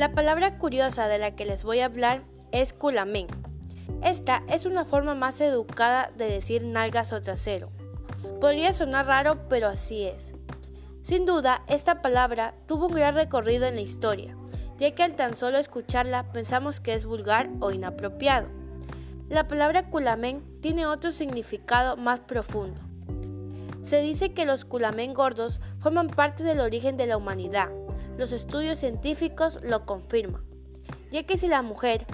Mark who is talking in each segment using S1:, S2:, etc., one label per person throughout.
S1: La palabra curiosa de la que les voy a hablar es culamen. Esta es una forma más educada de decir nalgas o trasero. Podría sonar raro, pero así es. Sin duda, esta palabra tuvo un gran recorrido en la historia, ya que al tan solo escucharla pensamos que es vulgar o inapropiado. La palabra culamen tiene otro significado más profundo. Se dice que los culamen gordos forman parte del origen de la humanidad. Los estudios científicos lo confirman, ya que si la mujer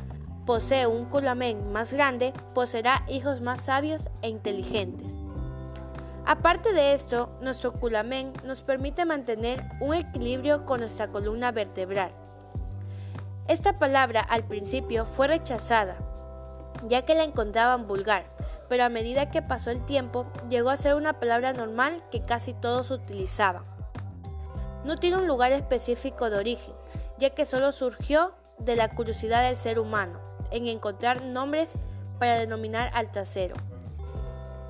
S1: posee un culamen más grande, poseerá hijos más sabios e inteligentes. Aparte de esto, nuestro culamen nos permite mantener un equilibrio con nuestra columna vertebral. Esta palabra al principio fue rechazada, ya que la encontraban vulgar, pero a medida que pasó el tiempo llegó a ser una palabra normal que casi todos utilizaban. No tiene un lugar específico de origen, ya que solo surgió de la curiosidad del ser humano en encontrar nombres para denominar al trasero.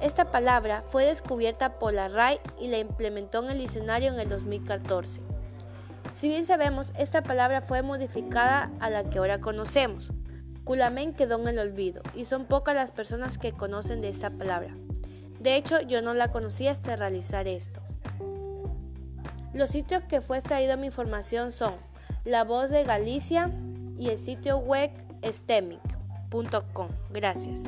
S1: Esta palabra fue descubierta por la RAI y la implementó en el diccionario en el 2014. Si bien sabemos, esta palabra fue modificada a la que ahora conocemos, Culamen quedó en el olvido y son pocas las personas que conocen de esta palabra. De hecho, yo no la conocía hasta realizar esto. Los sitios que fue extraído mi información son La Voz de Galicia y el sitio web stemic.com. Gracias.